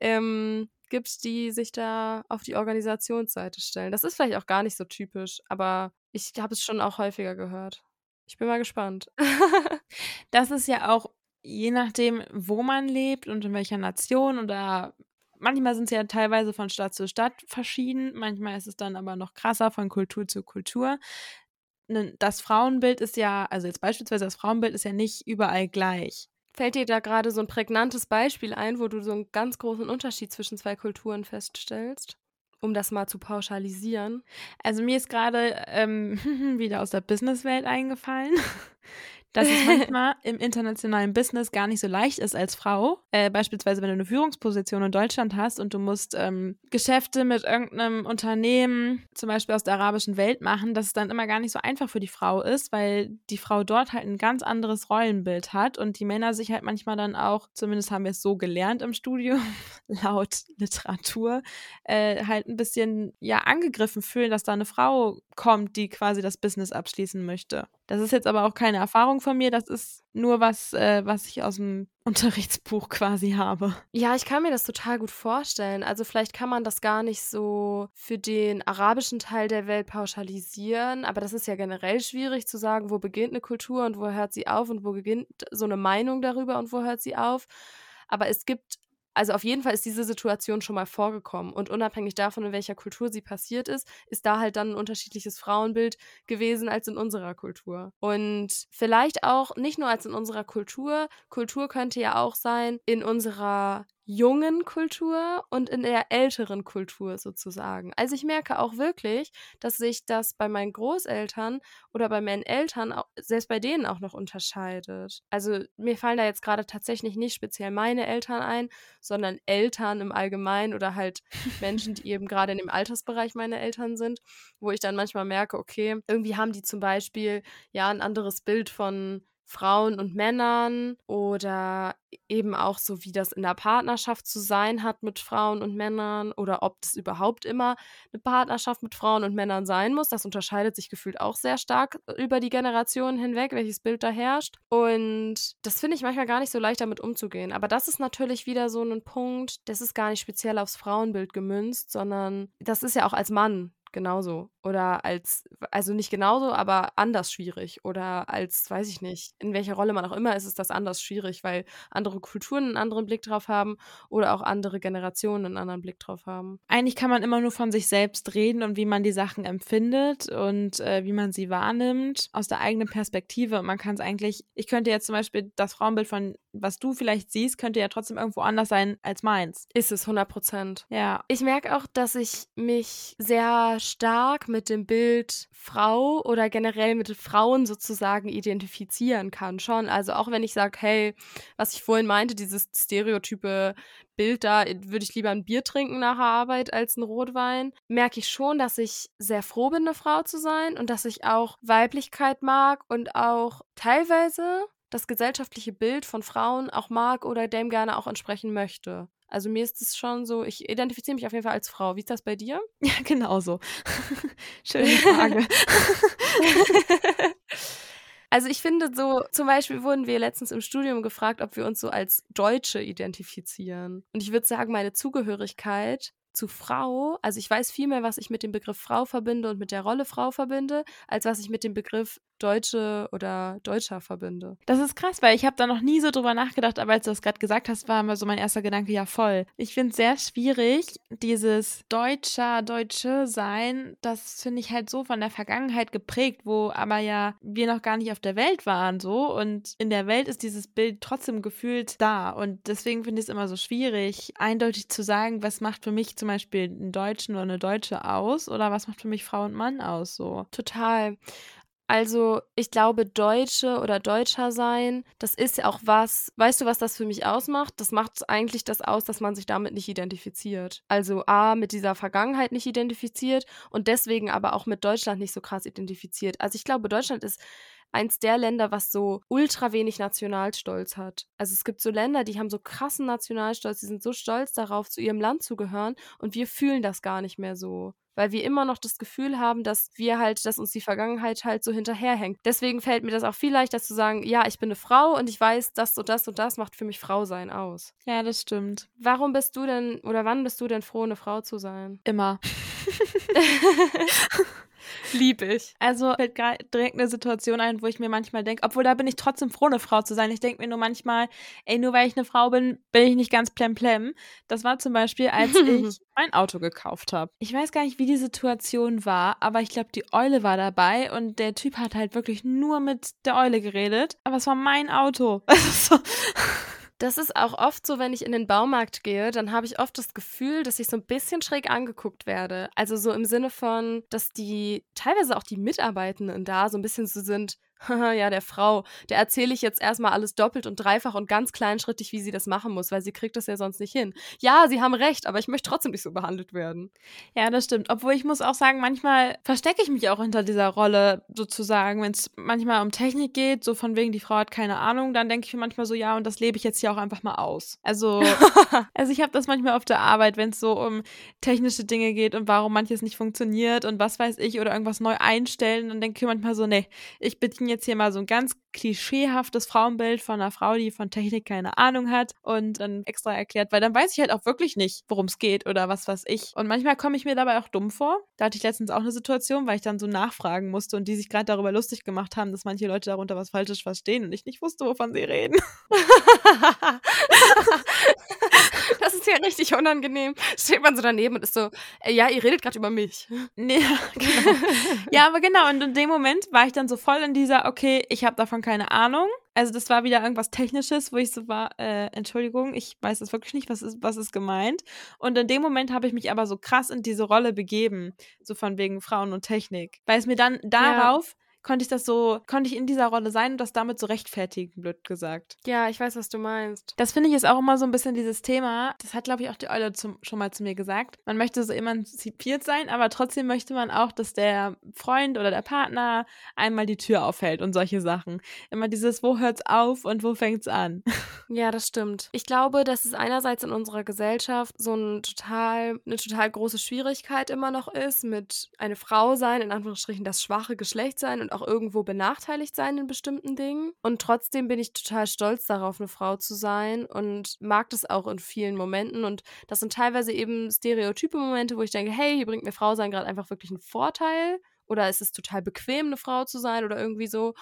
ähm, gibt, die sich da auf die Organisationsseite stellen. Das ist vielleicht auch gar nicht so typisch, aber ich habe es schon auch häufiger gehört. Ich bin mal gespannt. das ist ja auch je nachdem, wo man lebt und in welcher Nation oder manchmal sind es ja teilweise von Stadt zu Stadt verschieden, manchmal ist es dann aber noch krasser von Kultur zu Kultur. Das Frauenbild ist ja, also jetzt beispielsweise das Frauenbild ist ja nicht überall gleich. Fällt dir da gerade so ein prägnantes Beispiel ein, wo du so einen ganz großen Unterschied zwischen zwei Kulturen feststellst? Um das mal zu pauschalisieren. Also mir ist gerade ähm, wieder aus der Businesswelt eingefallen dass es manchmal im internationalen Business gar nicht so leicht ist als Frau. Äh, beispielsweise, wenn du eine Führungsposition in Deutschland hast und du musst ähm, Geschäfte mit irgendeinem Unternehmen, zum Beispiel aus der arabischen Welt, machen, dass es dann immer gar nicht so einfach für die Frau ist, weil die Frau dort halt ein ganz anderes Rollenbild hat und die Männer sich halt manchmal dann auch, zumindest haben wir es so gelernt im Studium, laut Literatur, äh, halt ein bisschen ja angegriffen fühlen, dass da eine Frau kommt, die quasi das Business abschließen möchte. Das ist jetzt aber auch keine Erfahrung von mir, das ist nur was, äh, was ich aus dem Unterrichtsbuch quasi habe. Ja, ich kann mir das total gut vorstellen. Also vielleicht kann man das gar nicht so für den arabischen Teil der Welt pauschalisieren, aber das ist ja generell schwierig zu sagen, wo beginnt eine Kultur und wo hört sie auf und wo beginnt so eine Meinung darüber und wo hört sie auf. Aber es gibt also auf jeden Fall ist diese Situation schon mal vorgekommen. Und unabhängig davon, in welcher Kultur sie passiert ist, ist da halt dann ein unterschiedliches Frauenbild gewesen als in unserer Kultur. Und vielleicht auch nicht nur als in unserer Kultur. Kultur könnte ja auch sein in unserer jungen Kultur und in der älteren Kultur sozusagen. Also ich merke auch wirklich, dass sich das bei meinen Großeltern oder bei meinen Eltern, selbst bei denen auch noch unterscheidet. Also mir fallen da jetzt gerade tatsächlich nicht speziell meine Eltern ein, sondern Eltern im Allgemeinen oder halt Menschen, die eben gerade in dem Altersbereich meine Eltern sind, wo ich dann manchmal merke, okay, irgendwie haben die zum Beispiel ja ein anderes Bild von Frauen und Männern oder eben auch so, wie das in der Partnerschaft zu sein hat mit Frauen und Männern oder ob das überhaupt immer eine Partnerschaft mit Frauen und Männern sein muss. Das unterscheidet sich gefühlt auch sehr stark über die Generationen hinweg, welches Bild da herrscht. Und das finde ich manchmal gar nicht so leicht damit umzugehen. Aber das ist natürlich wieder so ein Punkt, das ist gar nicht speziell aufs Frauenbild gemünzt, sondern das ist ja auch als Mann genauso. Oder als, also nicht genauso, aber anders schwierig. Oder als, weiß ich nicht, in welcher Rolle man auch immer ist, ist das anders schwierig, weil andere Kulturen einen anderen Blick drauf haben oder auch andere Generationen einen anderen Blick drauf haben. Eigentlich kann man immer nur von sich selbst reden und wie man die Sachen empfindet und äh, wie man sie wahrnimmt, aus der eigenen Perspektive. Und man kann es eigentlich, ich könnte jetzt zum Beispiel das Frauenbild von, was du vielleicht siehst, könnte ja trotzdem irgendwo anders sein als meins. Ist es 100 Prozent. Ja. Ich merke auch, dass ich mich sehr stark mit dem Bild Frau oder generell mit Frauen sozusagen identifizieren kann. Schon. Also auch wenn ich sage, hey, was ich vorhin meinte, dieses stereotype Bild da, würde ich lieber ein Bier trinken nach der Arbeit als ein Rotwein, merke ich schon, dass ich sehr froh bin, eine Frau zu sein und dass ich auch Weiblichkeit mag und auch teilweise das gesellschaftliche Bild von Frauen auch mag oder dem gerne auch entsprechen möchte. Also mir ist es schon so, ich identifiziere mich auf jeden Fall als Frau. Wie ist das bei dir? Ja, genau so. Schöne Frage. also ich finde so, zum Beispiel wurden wir letztens im Studium gefragt, ob wir uns so als Deutsche identifizieren. Und ich würde sagen, meine Zugehörigkeit zu Frau, also ich weiß viel mehr, was ich mit dem Begriff Frau verbinde und mit der Rolle Frau verbinde, als was ich mit dem Begriff Deutsche oder Deutscher verbinde. Das ist krass, weil ich habe da noch nie so drüber nachgedacht, aber als du das gerade gesagt hast, war immer so mein erster Gedanke, ja voll. Ich finde es sehr schwierig, dieses Deutscher, Deutsche sein, das finde ich halt so von der Vergangenheit geprägt, wo aber ja wir noch gar nicht auf der Welt waren so und in der Welt ist dieses Bild trotzdem gefühlt da und deswegen finde ich es immer so schwierig, eindeutig zu sagen, was macht für mich zum Beispiel einen Deutschen oder eine Deutsche aus oder was macht für mich Frau und Mann aus so. Total. Also, ich glaube, Deutsche oder Deutscher sein, das ist ja auch was, weißt du, was das für mich ausmacht? Das macht eigentlich das aus, dass man sich damit nicht identifiziert. Also A, mit dieser Vergangenheit nicht identifiziert und deswegen aber auch mit Deutschland nicht so krass identifiziert. Also ich glaube, Deutschland ist eins der Länder, was so ultra wenig Nationalstolz hat. Also es gibt so Länder, die haben so krassen Nationalstolz, die sind so stolz darauf, zu ihrem Land zu gehören und wir fühlen das gar nicht mehr so weil wir immer noch das Gefühl haben, dass wir halt, dass uns die Vergangenheit halt so hinterherhängt. Deswegen fällt mir das auch viel leichter zu sagen, ja, ich bin eine Frau und ich weiß, das und das und das macht für mich Frau sein aus. Ja, das stimmt. Warum bist du denn oder wann bist du denn froh, eine Frau zu sein? Immer. Lieb ich. Also fällt gerade direkt eine Situation ein, wo ich mir manchmal denke, obwohl da bin ich trotzdem froh, eine Frau zu sein. Ich denke mir nur manchmal, ey, nur weil ich eine Frau bin, bin ich nicht ganz plemplem. Das war zum Beispiel, als ich mein Auto gekauft habe. Ich weiß gar nicht, wie die Situation war, aber ich glaube, die Eule war dabei und der Typ hat halt wirklich nur mit der Eule geredet. Aber es war mein Auto. Also so. Das ist auch oft so, wenn ich in den Baumarkt gehe, dann habe ich oft das Gefühl, dass ich so ein bisschen schräg angeguckt werde. Also so im Sinne von, dass die teilweise auch die Mitarbeitenden da so ein bisschen so sind, ja, der Frau, der erzähle ich jetzt erstmal alles doppelt und dreifach und ganz kleinschrittig, wie sie das machen muss, weil sie kriegt das ja sonst nicht hin. Ja, sie haben recht, aber ich möchte trotzdem nicht so behandelt werden. Ja, das stimmt. Obwohl ich muss auch sagen, manchmal verstecke ich mich auch hinter dieser Rolle sozusagen, wenn es manchmal um Technik geht, so von wegen, die Frau hat keine Ahnung, dann denke ich mir manchmal so, ja, und das lebe ich jetzt hier auch einfach mal aus. Also, also ich habe das manchmal auf der Arbeit, wenn es so um technische Dinge geht und warum manches nicht funktioniert und was weiß ich oder irgendwas neu einstellen, dann denke ich manchmal so, nee, ich bitte jetzt hier mal so ein ganz klischeehaftes Frauenbild von einer Frau, die von Technik keine Ahnung hat und dann extra erklärt, weil dann weiß ich halt auch wirklich nicht, worum es geht oder was weiß ich. Und manchmal komme ich mir dabei auch dumm vor. Da hatte ich letztens auch eine Situation, weil ich dann so nachfragen musste und die sich gerade darüber lustig gemacht haben, dass manche Leute darunter was Falsches verstehen und ich nicht wusste, wovon sie reden. das ist ja richtig unangenehm. Steht man so daneben und ist so, ja, ihr redet gerade über mich. Nee, genau. ja, aber genau. Und in dem Moment war ich dann so voll in dieser, okay, ich habe davon keine Ahnung. Also das war wieder irgendwas Technisches, wo ich so war, äh, Entschuldigung, ich weiß es wirklich nicht, was ist, was ist gemeint. Und in dem Moment habe ich mich aber so krass in diese Rolle begeben, so von wegen Frauen und Technik. Weil es mir dann darauf konnte ich das so, konnte ich in dieser Rolle sein und das damit so rechtfertigen, blöd gesagt. Ja, ich weiß, was du meinst. Das finde ich ist auch immer so ein bisschen dieses Thema. Das hat, glaube ich, auch die Eule zum, schon mal zu mir gesagt. Man möchte so emanzipiert sein, aber trotzdem möchte man auch, dass der Freund oder der Partner einmal die Tür aufhält und solche Sachen. Immer dieses, wo hört's auf und wo fängt's an? Ja, das stimmt. Ich glaube, dass es einerseits in unserer Gesellschaft so ein total, eine total große Schwierigkeit immer noch ist, mit eine Frau sein, in Anführungsstrichen das schwache Geschlecht sein und auch irgendwo benachteiligt sein in bestimmten Dingen. Und trotzdem bin ich total stolz darauf, eine Frau zu sein und mag das auch in vielen Momenten. Und das sind teilweise eben stereotype Momente, wo ich denke, hey, hier bringt mir Frau sein gerade einfach wirklich einen Vorteil. Oder ist es total bequem, eine Frau zu sein oder irgendwie so.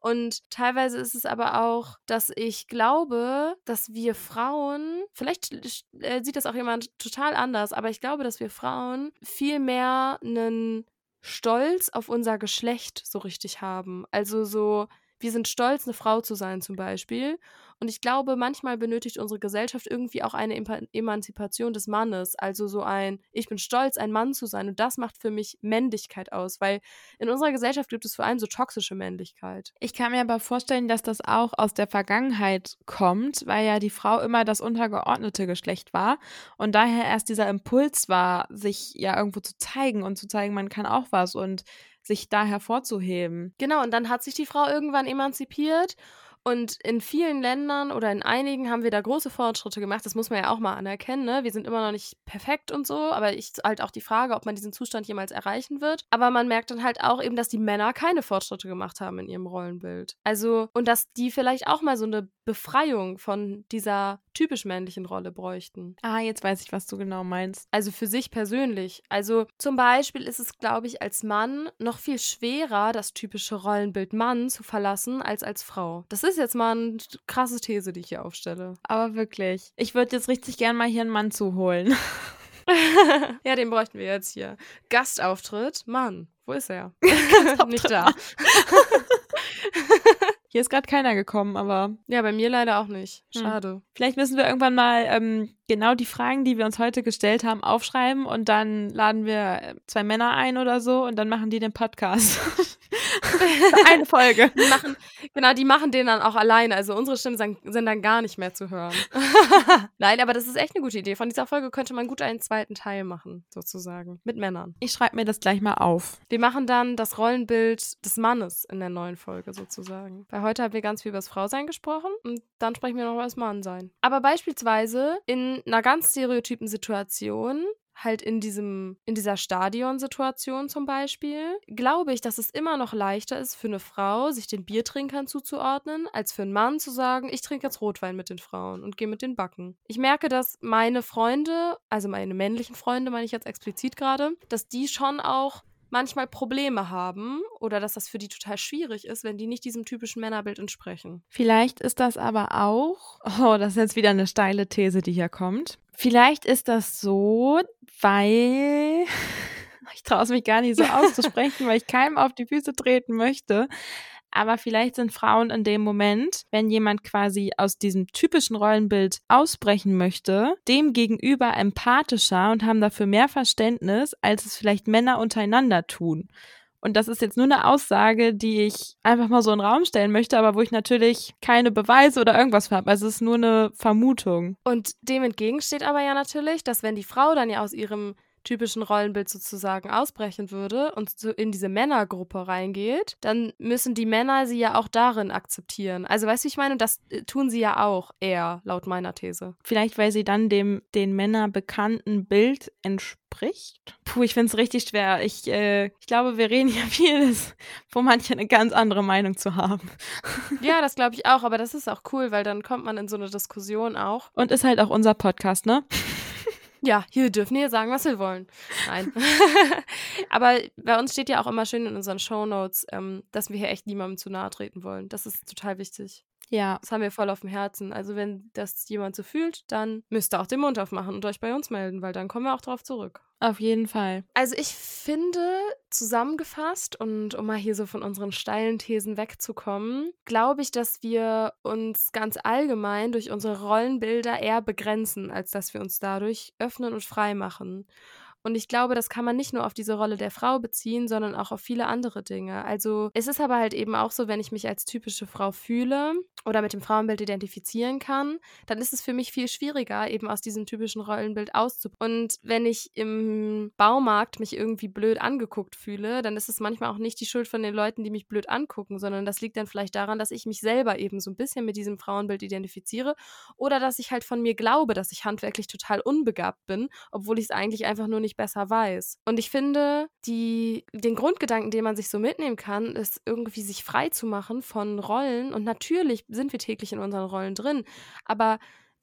Und teilweise ist es aber auch, dass ich glaube, dass wir Frauen, vielleicht äh, sieht das auch jemand total anders, aber ich glaube, dass wir Frauen viel mehr einen Stolz auf unser Geschlecht so richtig haben. Also so, wir sind stolz, eine Frau zu sein zum Beispiel. Und ich glaube, manchmal benötigt unsere Gesellschaft irgendwie auch eine Emanzipation des Mannes. Also so ein, ich bin stolz, ein Mann zu sein. Und das macht für mich Männlichkeit aus, weil in unserer Gesellschaft gibt es vor allem so toxische Männlichkeit. Ich kann mir aber vorstellen, dass das auch aus der Vergangenheit kommt, weil ja die Frau immer das untergeordnete Geschlecht war und daher erst dieser Impuls war, sich ja irgendwo zu zeigen und zu zeigen, man kann auch was und sich da hervorzuheben. Genau, und dann hat sich die Frau irgendwann emanzipiert und in vielen Ländern oder in einigen haben wir da große Fortschritte gemacht. Das muss man ja auch mal anerkennen. Ne? Wir sind immer noch nicht perfekt und so, aber ich halt auch die Frage, ob man diesen Zustand jemals erreichen wird. Aber man merkt dann halt auch eben, dass die Männer keine Fortschritte gemacht haben in ihrem Rollenbild. Also, und dass die vielleicht auch mal so eine Befreiung von dieser typisch männlichen Rolle bräuchten. Ah, jetzt weiß ich, was du genau meinst. Also für sich persönlich. Also zum Beispiel ist es, glaube ich, als Mann noch viel schwerer, das typische Rollenbild Mann zu verlassen, als als Frau. Das ist jetzt mal eine krasse These, die ich hier aufstelle. Aber wirklich. Ich würde jetzt richtig gern mal hier einen Mann zuholen. ja, den bräuchten wir jetzt hier. Gastauftritt, Mann. Wo ist er? Nicht da. Hier ist gerade keiner gekommen, aber. Ja, bei mir leider auch nicht. Hm. Schade. Hm. Vielleicht müssen wir irgendwann mal ähm, genau die Fragen, die wir uns heute gestellt haben, aufschreiben und dann laden wir äh, zwei Männer ein oder so und dann machen die den Podcast. Eine Folge. Die machen, genau, die machen den dann auch alleine. Also unsere Stimmen sind dann gar nicht mehr zu hören. Nein, aber das ist echt eine gute Idee. Von dieser Folge könnte man gut einen zweiten Teil machen, sozusagen. Mit Männern. Ich schreibe mir das gleich mal auf. Wir machen dann das Rollenbild des Mannes in der neuen Folge sozusagen. Weil heute haben wir ganz viel über das Frausein gesprochen und dann sprechen wir noch über das Mannsein. Aber beispielsweise in einer ganz stereotypen Situation halt in diesem, in dieser Stadionsituation zum Beispiel, glaube ich, dass es immer noch leichter ist für eine Frau, sich den Biertrinkern zuzuordnen, als für einen Mann zu sagen, ich trinke jetzt Rotwein mit den Frauen und gehe mit den Backen. Ich merke, dass meine Freunde, also meine männlichen Freunde, meine ich jetzt explizit gerade, dass die schon auch manchmal Probleme haben oder dass das für die total schwierig ist, wenn die nicht diesem typischen Männerbild entsprechen. Vielleicht ist das aber auch, oh, das ist jetzt wieder eine steile These, die hier kommt. Vielleicht ist das so, weil ich traue es mich gar nicht so auszusprechen, weil ich keinem auf die Füße treten möchte. Aber vielleicht sind Frauen in dem Moment, wenn jemand quasi aus diesem typischen Rollenbild ausbrechen möchte, dem gegenüber empathischer und haben dafür mehr Verständnis, als es vielleicht Männer untereinander tun. Und das ist jetzt nur eine Aussage, die ich einfach mal so in den Raum stellen möchte, aber wo ich natürlich keine Beweise oder irgendwas habe. Also es ist nur eine Vermutung. Und dem entgegensteht aber ja natürlich, dass wenn die Frau dann ja aus ihrem typischen Rollenbild sozusagen ausbrechen würde und so in diese Männergruppe reingeht, dann müssen die Männer sie ja auch darin akzeptieren. Also weißt du, ich meine? Und das äh, tun sie ja auch eher, laut meiner These. Vielleicht, weil sie dann dem den Männer bekannten Bild entspricht. Puh, ich finde es richtig schwer. Ich, äh, ich glaube, wir reden ja vieles, wo manche eine ganz andere Meinung zu haben. Ja, das glaube ich auch, aber das ist auch cool, weil dann kommt man in so eine Diskussion auch. Und ist halt auch unser Podcast, ne? Ja, hier dürfen wir sagen, was wir wollen. Nein. Aber bei uns steht ja auch immer schön in unseren Shownotes, ähm, dass wir hier echt niemandem zu nahe treten wollen. Das ist total wichtig. Ja. Das haben wir voll auf dem Herzen. Also wenn das jemand so fühlt, dann müsst ihr auch den Mund aufmachen und euch bei uns melden, weil dann kommen wir auch drauf zurück. Auf jeden Fall. Also ich finde, zusammengefasst und um mal hier so von unseren steilen Thesen wegzukommen, glaube ich, dass wir uns ganz allgemein durch unsere Rollenbilder eher begrenzen, als dass wir uns dadurch öffnen und frei machen. Und ich glaube, das kann man nicht nur auf diese Rolle der Frau beziehen, sondern auch auf viele andere Dinge. Also es ist aber halt eben auch so, wenn ich mich als typische Frau fühle oder mit dem Frauenbild identifizieren kann, dann ist es für mich viel schwieriger, eben aus diesem typischen Rollenbild auszubrechen. Und wenn ich im Baumarkt mich irgendwie blöd angeguckt fühle, dann ist es manchmal auch nicht die Schuld von den Leuten, die mich blöd angucken, sondern das liegt dann vielleicht daran, dass ich mich selber eben so ein bisschen mit diesem Frauenbild identifiziere oder dass ich halt von mir glaube, dass ich handwerklich total unbegabt bin, obwohl ich es eigentlich einfach nur nicht besser weiß. Und ich finde, die, den Grundgedanken, den man sich so mitnehmen kann, ist irgendwie sich frei zu machen von Rollen. Und natürlich sind wir täglich in unseren Rollen drin, aber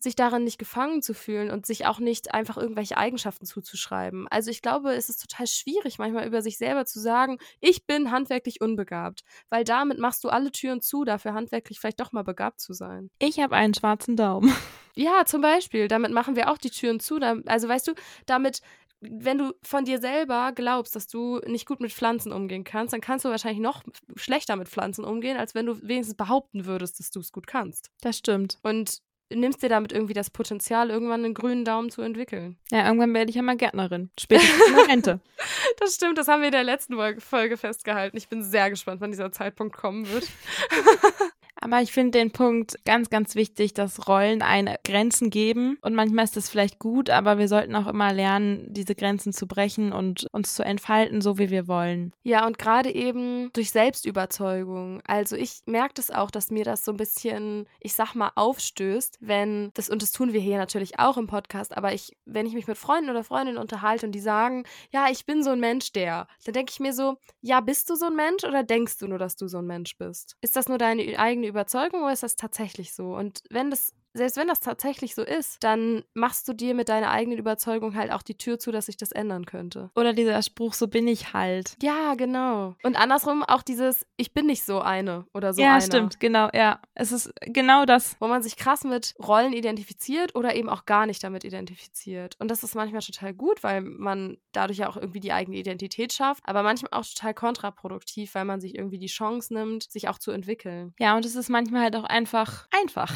sich darin nicht gefangen zu fühlen und sich auch nicht einfach irgendwelche Eigenschaften zuzuschreiben. Also ich glaube, es ist total schwierig, manchmal über sich selber zu sagen, ich bin handwerklich unbegabt, weil damit machst du alle Türen zu, dafür handwerklich vielleicht doch mal begabt zu sein. Ich habe einen schwarzen Daumen. Ja, zum Beispiel. Damit machen wir auch die Türen zu. Also weißt du, damit wenn du von dir selber glaubst, dass du nicht gut mit Pflanzen umgehen kannst, dann kannst du wahrscheinlich noch schlechter mit Pflanzen umgehen, als wenn du wenigstens behaupten würdest, dass du es gut kannst. Das stimmt. Und nimmst dir damit irgendwie das Potenzial, irgendwann einen grünen Daumen zu entwickeln. Ja, irgendwann werde ich ja mal Gärtnerin. Spätestens in der Rente. das stimmt, das haben wir in der letzten Folge festgehalten. Ich bin sehr gespannt, wann dieser Zeitpunkt kommen wird. Aber ich finde den Punkt ganz, ganz wichtig, dass Rollen eine Grenzen geben. Und manchmal ist das vielleicht gut, aber wir sollten auch immer lernen, diese Grenzen zu brechen und uns zu entfalten, so wie wir wollen. Ja, und gerade eben durch Selbstüberzeugung. Also ich merke das auch, dass mir das so ein bisschen, ich sag mal, aufstößt, wenn das, und das tun wir hier natürlich auch im Podcast, aber ich, wenn ich mich mit Freunden oder Freundinnen unterhalte und die sagen, ja, ich bin so ein Mensch, der, dann denke ich mir so, ja, bist du so ein Mensch oder denkst du nur, dass du so ein Mensch bist? Ist das nur deine eigene Überzeugung oder ist das tatsächlich so? Und wenn das selbst wenn das tatsächlich so ist, dann machst du dir mit deiner eigenen Überzeugung halt auch die Tür zu, dass sich das ändern könnte. Oder dieser Spruch, so bin ich halt. Ja, genau. Und andersrum auch dieses, ich bin nicht so eine oder so ja, einer. Ja, stimmt, genau, ja. Es ist genau das. Wo man sich krass mit Rollen identifiziert oder eben auch gar nicht damit identifiziert. Und das ist manchmal total gut, weil man dadurch ja auch irgendwie die eigene Identität schafft, aber manchmal auch total kontraproduktiv, weil man sich irgendwie die Chance nimmt, sich auch zu entwickeln. Ja, und es ist manchmal halt auch einfach einfach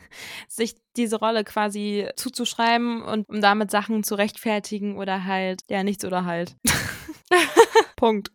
sich diese Rolle quasi zuzuschreiben und um damit Sachen zu rechtfertigen oder halt, ja, nichts oder halt. Punkt.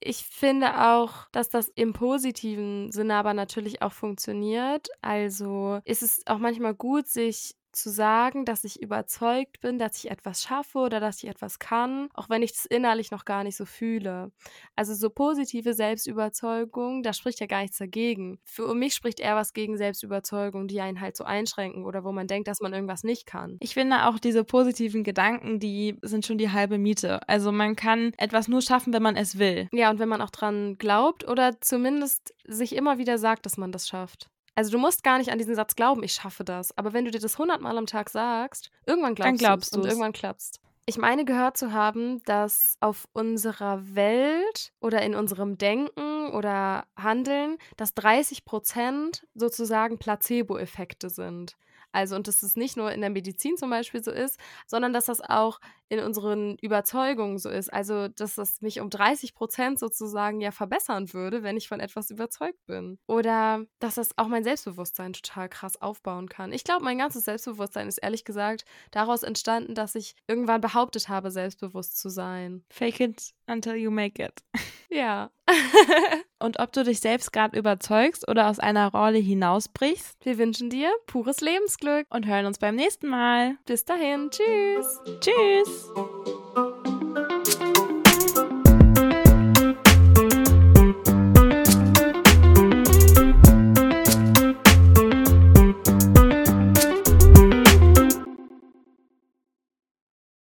ich finde auch, dass das im positiven Sinne aber natürlich auch funktioniert. Also ist es auch manchmal gut, sich zu sagen, dass ich überzeugt bin, dass ich etwas schaffe oder dass ich etwas kann, auch wenn ich es innerlich noch gar nicht so fühle. Also so positive Selbstüberzeugung, da spricht ja gar nichts dagegen. Für mich spricht eher was gegen Selbstüberzeugung, die einen halt so einschränken oder wo man denkt, dass man irgendwas nicht kann. Ich finde auch diese positiven Gedanken, die sind schon die halbe Miete. Also man kann etwas nur schaffen, wenn man es will. Ja, und wenn man auch dran glaubt oder zumindest sich immer wieder sagt, dass man das schafft. Also du musst gar nicht an diesen Satz glauben, ich schaffe das. Aber wenn du dir das hundertmal am Tag sagst, irgendwann glaubst, Dann glaubst du und irgendwann klappst. Ich meine gehört zu haben, dass auf unserer Welt oder in unserem Denken oder Handeln, dass 30 Prozent sozusagen Placebo-Effekte sind. Also, und dass es nicht nur in der Medizin zum Beispiel so ist, sondern dass das auch in unseren Überzeugungen so ist. Also, dass das mich um 30 Prozent sozusagen ja verbessern würde, wenn ich von etwas überzeugt bin. Oder dass das auch mein Selbstbewusstsein total krass aufbauen kann. Ich glaube, mein ganzes Selbstbewusstsein ist ehrlich gesagt daraus entstanden, dass ich irgendwann behauptet habe, selbstbewusst zu sein. Fake it until you make it. Ja. Und ob du dich selbst gerade überzeugst oder aus einer Rolle hinausbrichst. Wir wünschen dir pures Lebensglück und hören uns beim nächsten Mal. Bis dahin. Tschüss. Tschüss.